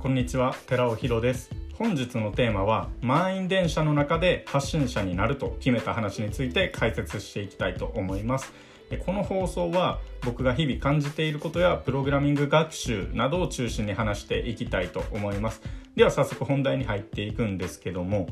こんにちは寺尾博です。本日のテーマは満員電車の中で発信者になると決めた話について解説していきたいと思います。この放送は僕が日々感じていることやプログラミング学習などを中心に話していきたいと思います。では早速本題に入っていくんですけども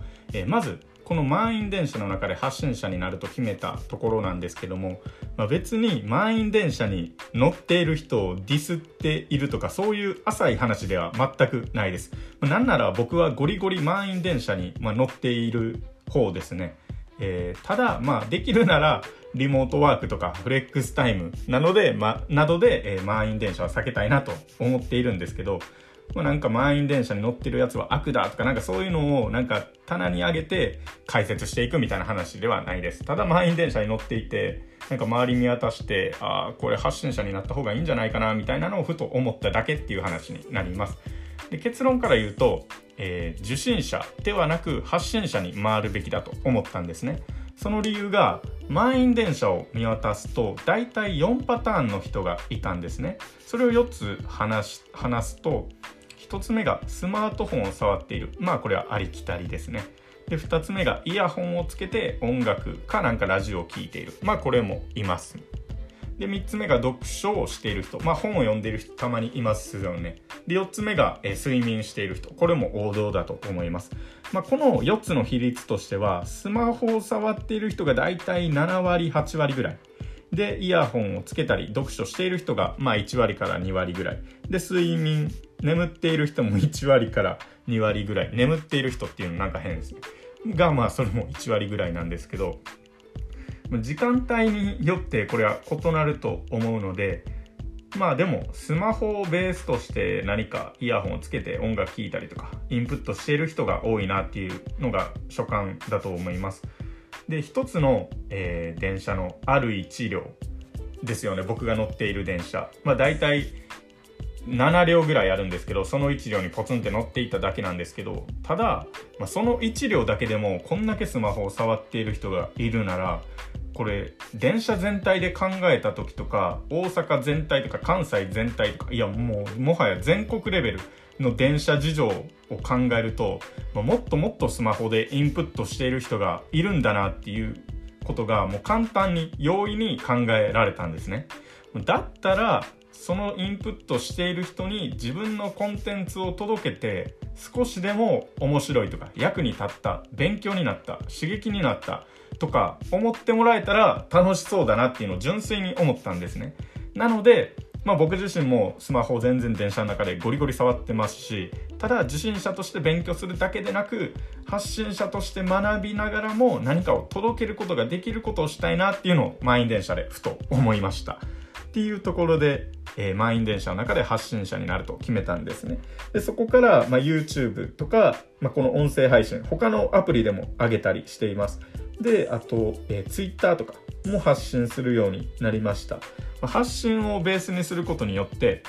まずこの満員電車の中で発信者になると決めたところなんですけども、まあ、別に満員電車に乗っている人をディスっているとかそういう浅い話では全くないです。まあ、なんなら僕はゴリゴリ満員電車に、ま乗っている方ですね。えー、ただ、まあ、できるなら、リモートワークとかフレックスタイムなので、ま、などで、えー、満員電車は避けたいなと思っているんですけど、まあ、なんか満員電車に乗ってるやつは悪だとかなんかそういうのをなんか棚に上げて解説していくみたいな話ではないです。ただ満員電車に乗っていて、なんか周り見渡して、ああ、これ発信者になった方がいいんじゃないかなみたいなのをふと思っただけっていう話になります。で結論から言うと、えー、受信者ではなく発信者に回るべきだと思ったんですね。その理由が満員電車を見渡すと大体4パターンの人がいたんですね。それを4つ話すと1つ目がスマートフォンを触っている。まあこれはありきたりですね。で、2つ目がイヤホンをつけて音楽かなんかラジオを聴いている。まあこれもいます。で、3つ目が読書をしている人。まあ本を読んでいる人たまにいますよね。で、4つ目が、睡眠している人。これも王道だと思います。まあこの4つの比率としては、スマホを触っている人がだいたい7割、8割ぐらい。で、イヤホンをつけたり、読書している人が、まあ1割から2割ぐらい。で、睡眠眠っている人も1割から2割ぐらい眠っている人っていうのなんか変ですね。がまあそれも1割ぐらいなんですけど時間帯によってこれは異なると思うのでまあでもスマホをベースとして何かイヤホンをつけて音楽聴いたりとかインプットしている人が多いなっていうのが所感だと思います。で一つの、えー、電車のある1両ですよね。僕が乗っている電車。まあ大体7両ぐらいあるんですけどその1両にポツンって乗っていただけなんですけどただ、まあ、その1両だけでもこんだけスマホを触っている人がいるならこれ電車全体で考えた時とか大阪全体とか関西全体とかいやもうもはや全国レベルの電車事情を考えると、まあ、もっともっとスマホでインプットしている人がいるんだなっていうことがもう簡単に容易に考えられたんですね。だったらそのインプットしている人に自分のコンテンツを届けて少しでも面白いとか役に立った勉強になった刺激になったとか思ってもらえたら楽しそうだなっていうのを純粋に思ったんですね。なのでまあ、僕自身もスマホ全然電車の中でゴリゴリ触ってますしただ受信者として勉強するだけでなく発信者として学びながらも何かを届けることができることをしたいなっていうのを満員電車でふと思いました。っていうところでえー、満員電車の中で発信者になると決めたんですね。で、そこから、まあ、YouTube とか、まあ、この音声配信、他のアプリでも上げたりしています。で、あと、えー、Twitter とかも発信するようになりました。まあ、発信をベースにすることによって、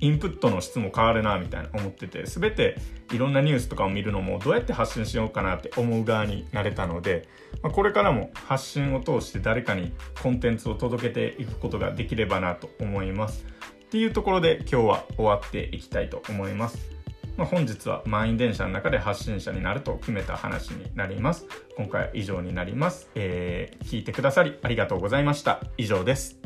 インプットの質も変わるなみたいな思ってて全ていろんなニュースとかを見るのもどうやって発信しようかなって思う側になれたので、まあ、これからも発信を通して誰かにコンテンツを届けていくことができればなと思いますっていうところで今日は終わっていきたいと思いますまあ、本日は満員電車の中で発信者になると決めた話になります。今回は以上になります。えー、聞いてくださりありがとうございました。以上です。